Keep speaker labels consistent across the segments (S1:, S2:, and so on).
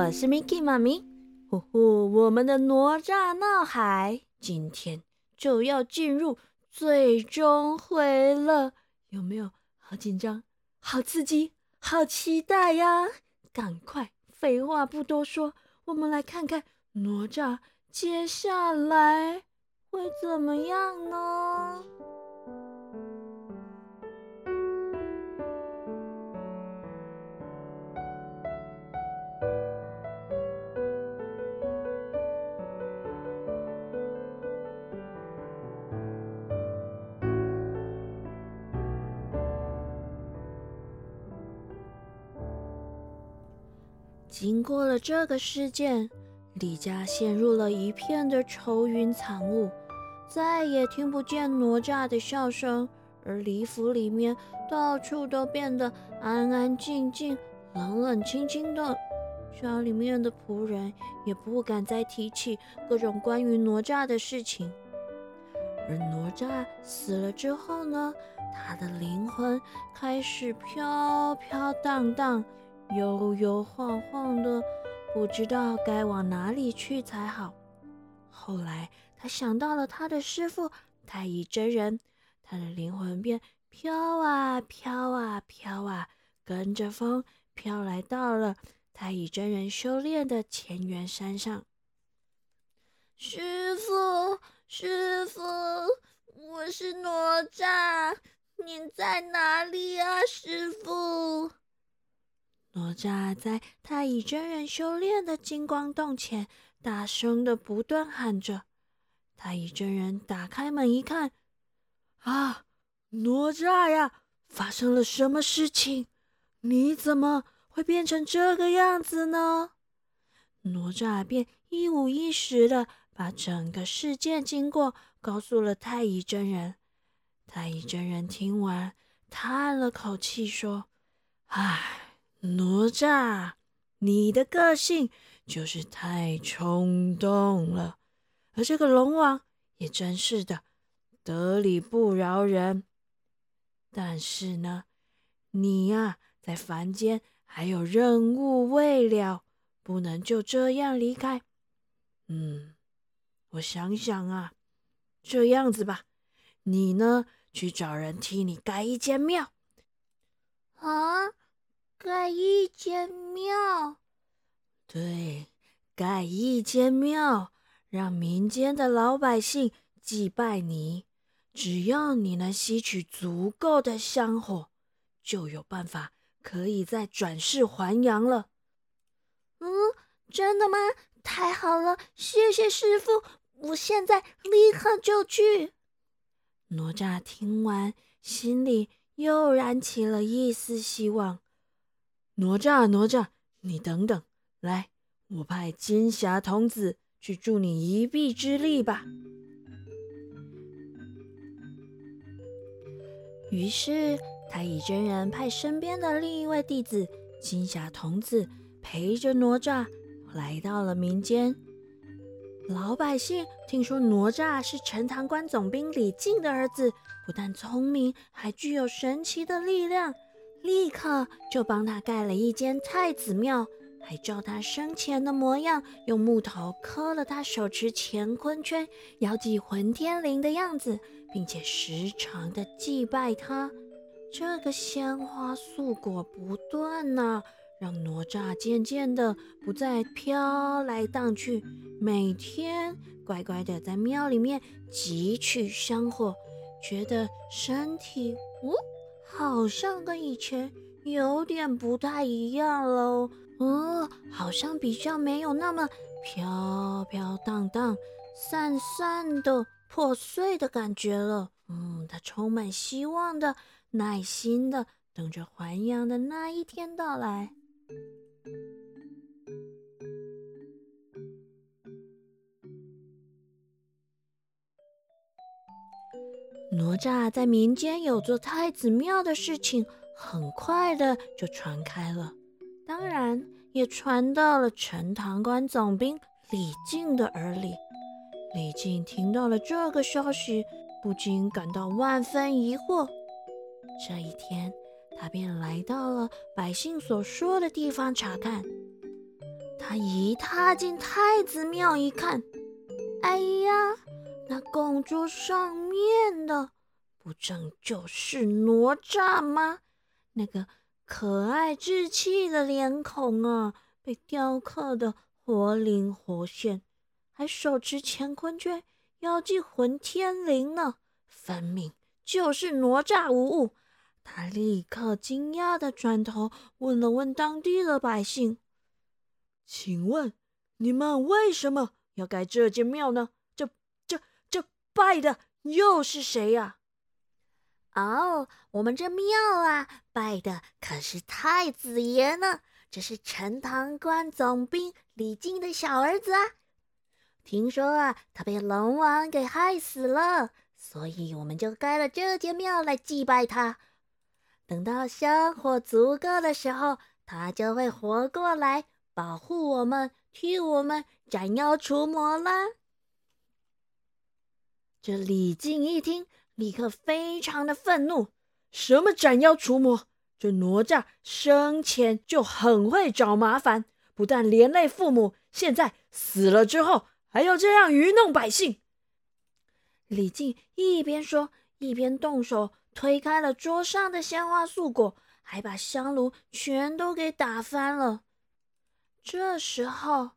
S1: 我是 Miki 妈咪。呼呼，我们的哪吒闹海今天就要进入最终回了，有没有？好紧张，好刺激，好期待呀！赶快，废话不多说，我们来看看哪吒接下来会怎么样呢？经过了这个事件，李家陷入了一片的愁云惨雾，再也听不见哪吒的笑声，而李府里面到处都变得安安静静、冷冷清清的，家里面的仆人也不敢再提起各种关于哪吒的事情。而哪吒死了之后呢，他的灵魂开始飘飘荡荡。悠悠晃晃的，不知道该往哪里去才好。后来他想到了他的师傅太乙真人，他的灵魂便飘啊飘啊飘啊，跟着风飘来到了太乙真人修炼的乾元山上。
S2: 师傅，师傅，我是哪吒，您在哪里啊，师傅？
S1: 哪吒在太乙真人修炼的金光洞前，大声的不断喊着。太乙真人打开门一看，啊，哪吒呀，发生了什么事情？你怎么会变成这个样子呢？哪吒便一五一十的把整个事件经过告诉了太乙真人。太乙真人听完，叹了口气说：“唉。”哪吒，你的个性就是太冲动了，而这个龙王也真是的，得理不饶人。但是呢，你呀，在凡间还有任务未了，不能就这样离开。嗯，我想想啊，这样子吧，你呢，去找人替你盖一间庙。
S2: 啊？盖一间庙，
S1: 对，盖一间庙，让民间的老百姓祭拜你。只要你能吸取足够的香火，就有办法可以再转世还阳了。
S2: 嗯，真的吗？太好了，谢谢师傅，我现在立刻就去。
S1: 哪吒听完，心里又燃起了一丝希望。哪吒，哪吒，你等等，来，我派金霞童子去助你一臂之力吧。于是，太乙真人派身边的另一位弟子金霞童子陪着哪吒来到了民间。老百姓听说哪吒是陈塘关总兵李靖的儿子，不但聪明，还具有神奇的力量。立刻就帮他盖了一间太子庙，还照他生前的模样，用木头刻了他手持乾坤圈、遥祭混天绫的样子，并且时常的祭拜他。这个鲜花素果不断呐，让哪吒渐渐的不再飘来荡去，每天乖乖的在庙里面汲取香火，觉得身体呜。好像跟以前有点不太一样喽，嗯，好像比较没有那么飘飘荡荡、散散的、破碎的感觉了。嗯，他充满希望的、耐心的等着还阳的那一天到来。哪吒在民间有座太子庙的事情，很快的就传开了，当然也传到了陈塘关总兵李靖的耳里。李靖听到了这个消息，不禁感到万分疑惑。这一天，他便来到了百姓所说的地方查看。他一踏进太子庙一看，哎呀，那供桌上念的不正就是哪吒吗？那个可爱稚气的脸孔啊，被雕刻的活灵活现，还手持乾坤圈，妖祭混天绫呢，分明就是哪吒无误。他立刻惊讶的转头问了问当地的百姓：“请问你们为什么要盖这间庙呢？这、这、这拜的又是谁呀？”
S2: 哦，我们这庙啊，拜的可是太子爷呢。这是陈塘关总兵李靖的小儿子啊。听说啊，他被龙王给害死了，所以我们就盖了这间庙来祭拜他。等到香火足够的时候，他就会活过来，保护我们，替我们斩妖除魔啦。
S1: 这李靖一听。立刻非常的愤怒，什么斩妖除魔？这哪吒生前就很会找麻烦，不但连累父母，现在死了之后还要这样愚弄百姓。李靖一边说，一边动手推开了桌上的鲜花素果，还把香炉全都给打翻了。这时候，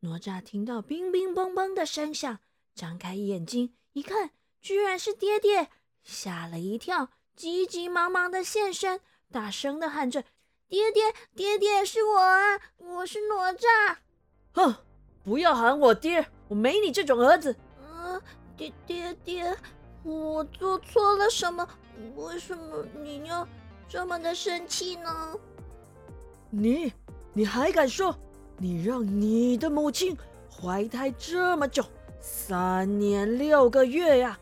S1: 哪吒听到乒乒乓乓的声响，张开眼睛一看。居然是爹爹，吓了一跳，急急忙忙的现身，大声的喊着：“
S2: 爹爹，爹爹，是我啊，我是哪吒。”
S1: 哼，不要喊我爹，我没你这种儿子。
S2: 嗯，爹爹爹，我做错了什么？为什么你要这么的生气呢？
S1: 你，你还敢说？你让你的母亲怀胎这么久，三年六个月呀！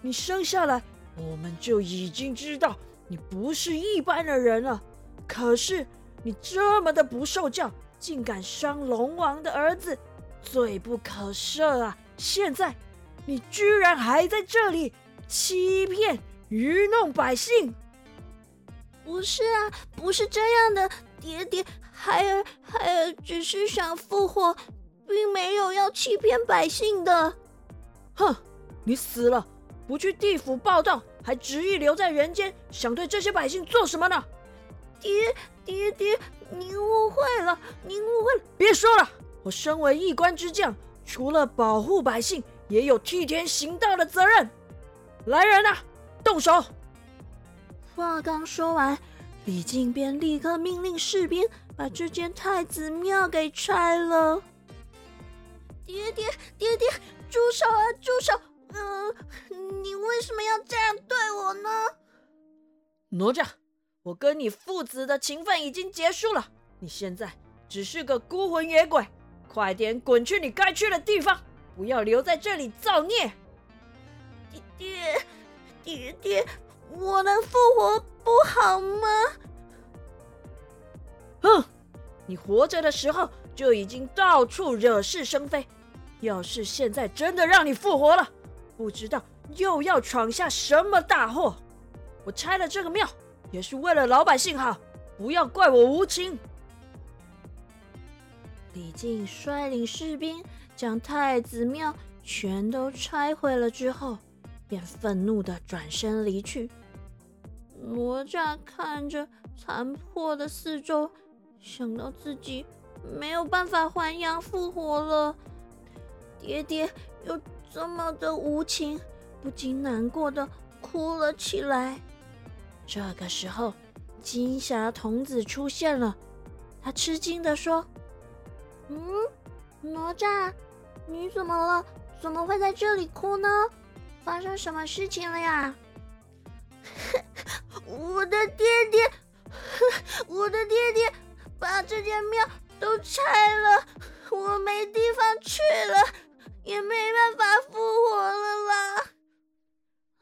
S1: 你生下来，我们就已经知道你不是一般的人了。可是你这么的不受教，竟敢伤龙王的儿子，罪不可赦啊！现在你居然还在这里欺骗、愚弄百姓！
S2: 不是啊，不是这样的，爹爹，孩儿孩儿只是想复活，并没有要欺骗百姓的。
S1: 哼，你死了！不去地府报道，还执意留在人间，想对这些百姓做什么呢？
S2: 爹爹爹，您误会了，您误会了。
S1: 别说了，我身为一官之将，除了保护百姓，也有替天行道的责任。来人啊，动手！话刚说完，李靖便立刻命令士兵把这间太子庙给拆了。
S2: 爹爹爹爹，住手啊，住手！嗯，你为什么要这样对我呢？
S1: 哪吒，我跟你父子的情分已经结束了，你现在只是个孤魂野鬼，快点滚去你该去的地方，不要留在这里造孽！
S2: 爹爹，爹爹，我能复活不好吗？
S1: 哼，你活着的时候就已经到处惹是生非，要是现在真的让你复活了，不知道又要闯下什么大祸！我拆了这个庙，也是为了老百姓好，不要怪我无情。李靖率领士兵将太子庙全都拆毁了之后，便愤怒的转身离去。哪吒看着残破的四周，想到自己没有办法还阳复活了，爹爹又。这么的无情，不禁难过的哭了起来。这个时候，金霞童子出现了，他吃惊的说：“
S2: 嗯，哪吒，你怎么了？怎么会在这里哭呢？发生什么事情了呀？” 我的爹爹，我的爹爹把这间庙都拆了，我没地方去了。也没办法复活了啦！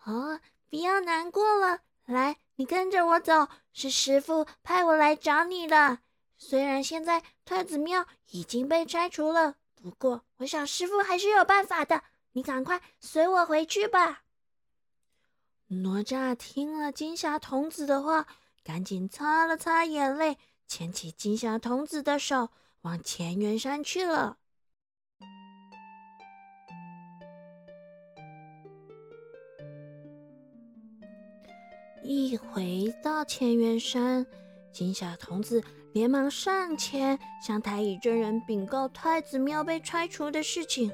S1: 哦，不要难过了，来，你跟着我走，是师傅派我来找你的。虽然现在太子庙已经被拆除了，不过我想师傅还是有办法的。你赶快随我回去吧。哪吒听了金霞童子的话，赶紧擦了擦眼泪，牵起金霞童子的手，往乾元山去了。一回到乾元山，金小童子连忙上前向太乙真人禀告太子庙被拆除的事情。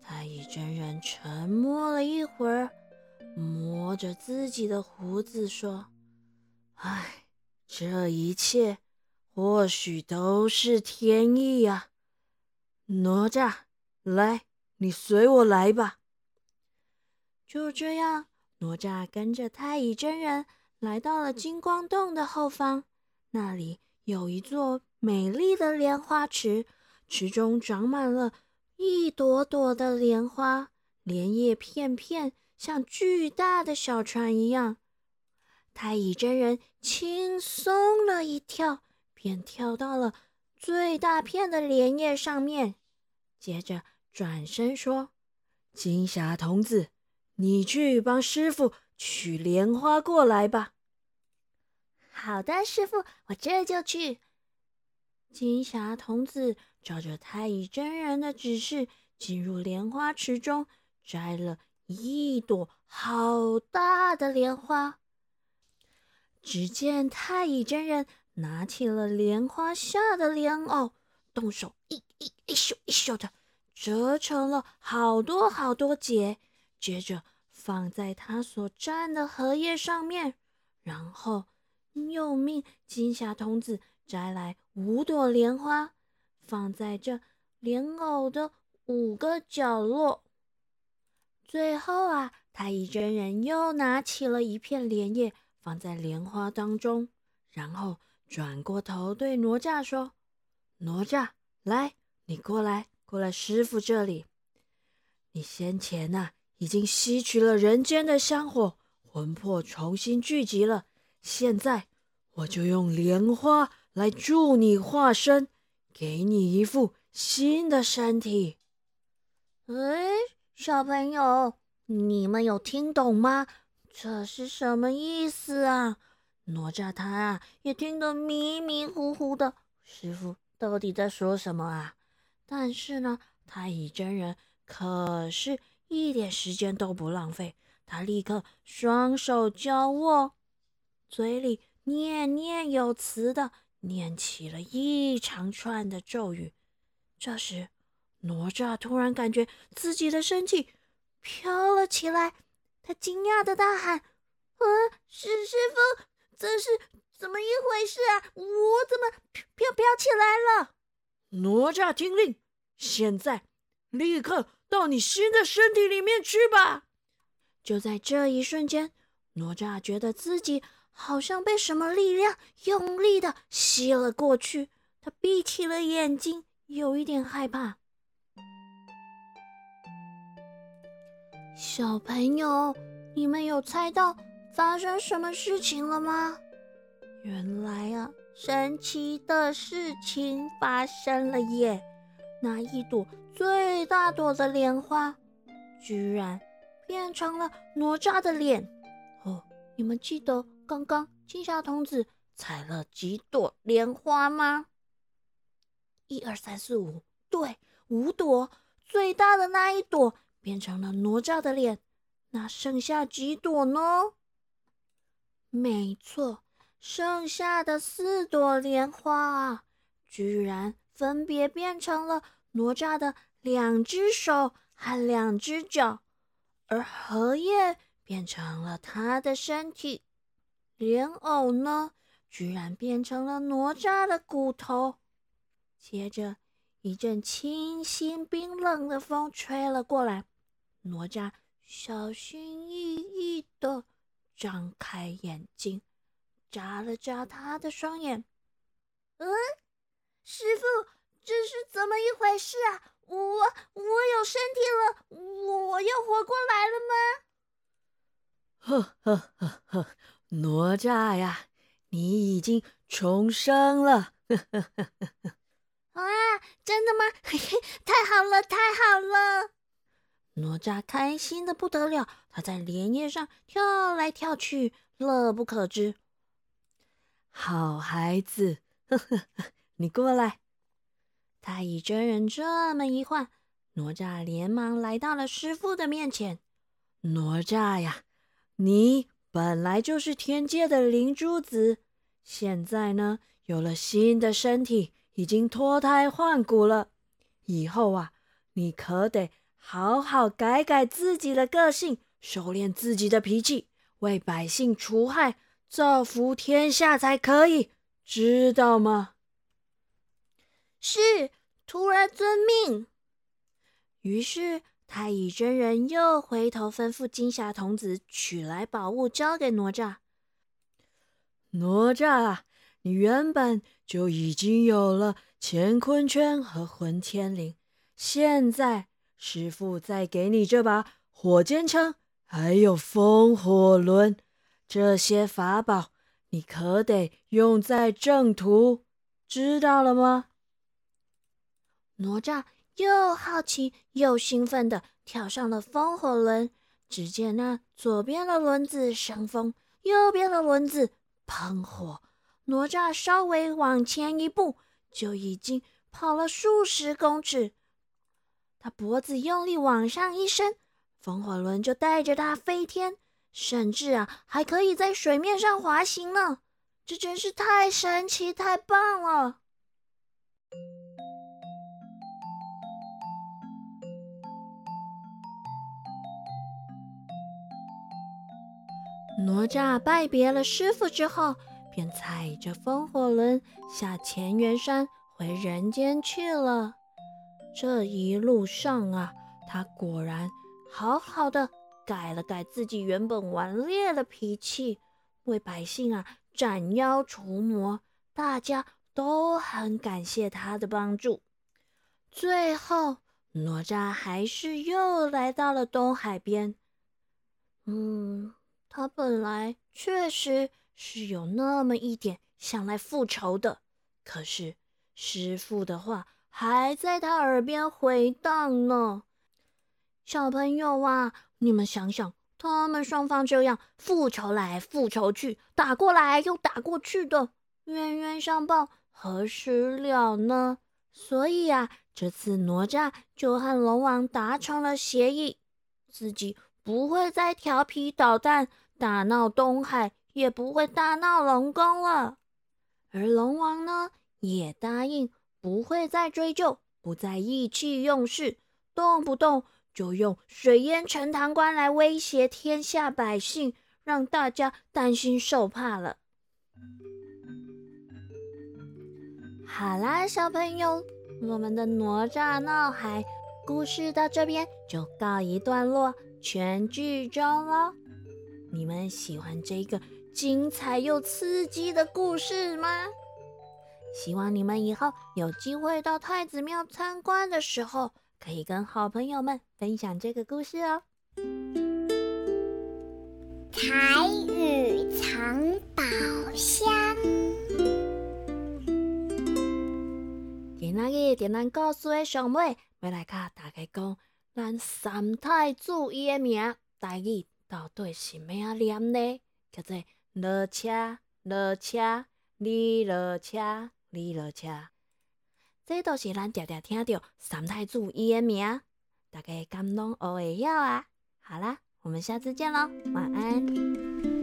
S1: 太乙真人沉默了一会儿，摸着自己的胡子说：“唉，这一切或许都是天意呀。”哪吒，来，你随我来吧。就这样。哪吒跟着太乙真人来到了金光洞的后方，那里有一座美丽的莲花池，池中长满了一朵朵的莲花，莲叶片片像巨大的小船一样。太乙真人轻松了一跳，便跳到了最大片的莲叶上面，接着转身说：“金霞童子。”你去帮师傅取莲花过来吧。
S2: 好的，师傅，我这就去。
S1: 金霞童子照着太乙真人的指示，进入莲花池中，摘了一朵好大的莲花。只见太乙真人拿起了莲花下的莲藕，动手一一一咻一咻的折成了好多好多结。接着放在他所占的荷叶上面，然后又命金霞童子摘来五朵莲花，放在这莲藕的五个角落。最后啊，太乙真人又拿起了一片莲叶，放在莲花当中，然后转过头对哪吒说：“哪吒，来，你过来，过来师傅这里。你先前呐。”已经吸取了人间的香火，魂魄重新聚集了。现在我就用莲花来助你化身，给你一副新的身体。
S2: 哎，小朋友，你们有听懂吗？这是什么意思啊？哪吒他啊也听得迷迷糊糊的。师傅到底在说什么啊？但是呢，太乙真人可是。一点时间都不浪费，他立刻双手交握，嘴里念念有词的念起了一长串的咒语。这时，哪吒突然感觉自己的身体飘了起来，他惊讶的大喊：“啊，师师傅，这是怎么一回事啊？我怎么飘飘起来了？”
S1: 哪吒听令，现在立刻。到你新的身体里面去吧！就在这一瞬间，哪吒觉得自己好像被什么力量用力的吸了过去。他闭起了眼睛，有一点害怕。小朋友，你们有猜到发生什么事情了吗？原来啊，神奇的事情发生了耶！那一朵最大朵的莲花，居然变成了哪吒的脸。哦，你们记得刚刚青霞童子采了几朵莲花吗？一二三四五，对，五朵。最大的那一朵变成了哪吒的脸，那剩下几朵呢？没错，剩下的四朵莲花啊，居然。分别变成了哪吒的两只手和两只脚，而荷叶变成了他的身体，莲藕呢，居然变成了哪吒的骨头。接着，一阵清新冰冷的风吹了过来，哪吒小心翼翼地张开眼睛，眨了眨他的双眼，
S2: 嗯。师傅，这是怎么一回事啊？我我有身体了，我又活过来了
S1: 吗？呵呵呵呵，哪吒呀，你已经重生了！呵呵呵呵呵。啊，
S2: 真的吗？嘿嘿，太好了，太好了！
S1: 哪吒开心的不得了，他在莲叶上跳来跳去，乐不可支。好孩子，呵呵呵。你过来，太乙真人这么一唤，哪吒连忙来到了师傅的面前。哪吒呀，你本来就是天界的灵珠子，现在呢有了新的身体，已经脱胎换骨了。以后啊，你可得好好改改自己的个性，收敛自己的脾气，为百姓除害，造福天下才可以，知道吗？
S2: 是。徒儿遵命。
S1: 于是太乙真人又回头吩咐金霞童子取来宝物交给哪吒。哪吒，你原本就已经有了乾坤圈和混天绫，现在师傅再给你这把火尖枪，还有风火轮，这些法宝你可得用在正途，知道了吗？哪吒又好奇又兴奋地跳上了风火轮。只见那左边的轮子生风，右边的轮子喷火。哪吒稍微往前一步，就已经跑了数十公尺。他脖子用力往上一伸，风火轮就带着他飞天，甚至啊，还可以在水面上滑行呢。这真是太神奇、太棒了！哪吒拜别了师傅之后，便踩着风火轮下乾元山回人间去了。这一路上啊，他果然好好的改了改自己原本顽劣的脾气，为百姓啊斩妖除魔，大家都很感谢他的帮助。最后，哪吒还是又来到了东海边。嗯。他本来确实是有那么一点想来复仇的，可是师傅的话还在他耳边回荡呢。小朋友啊，你们想想，他们双方这样复仇来复仇去，打过来又打过去的，冤冤相报何时了呢？所以呀，这次哪吒就和龙王达成了协议，自己不会再调皮捣蛋。大闹东海也不会大闹龙宫了，而龙王呢，也答应不会再追究，不再意气用事，动不动就用水淹陈塘关来威胁天下百姓，让大家担心受怕了。好啦，小朋友，我们的哪吒闹海故事到这边就告一段落，全剧终了。你们喜欢这个精彩又刺激的故事吗？希望你们以后有机会到太子庙参观的时候，可以跟好朋友们分享这个故事哦。
S3: 彩雨藏宝箱。
S1: 今仔日电咱故事的上尾，要来甲大家讲咱三太子伊诶名，大字。到底是咩啊念呢？叫做落车、落车、你落车、你落车。这都是咱常常听到三太子伊诶名，大家敢拢学会晓啊？好啦，我们下次见喽，晚安。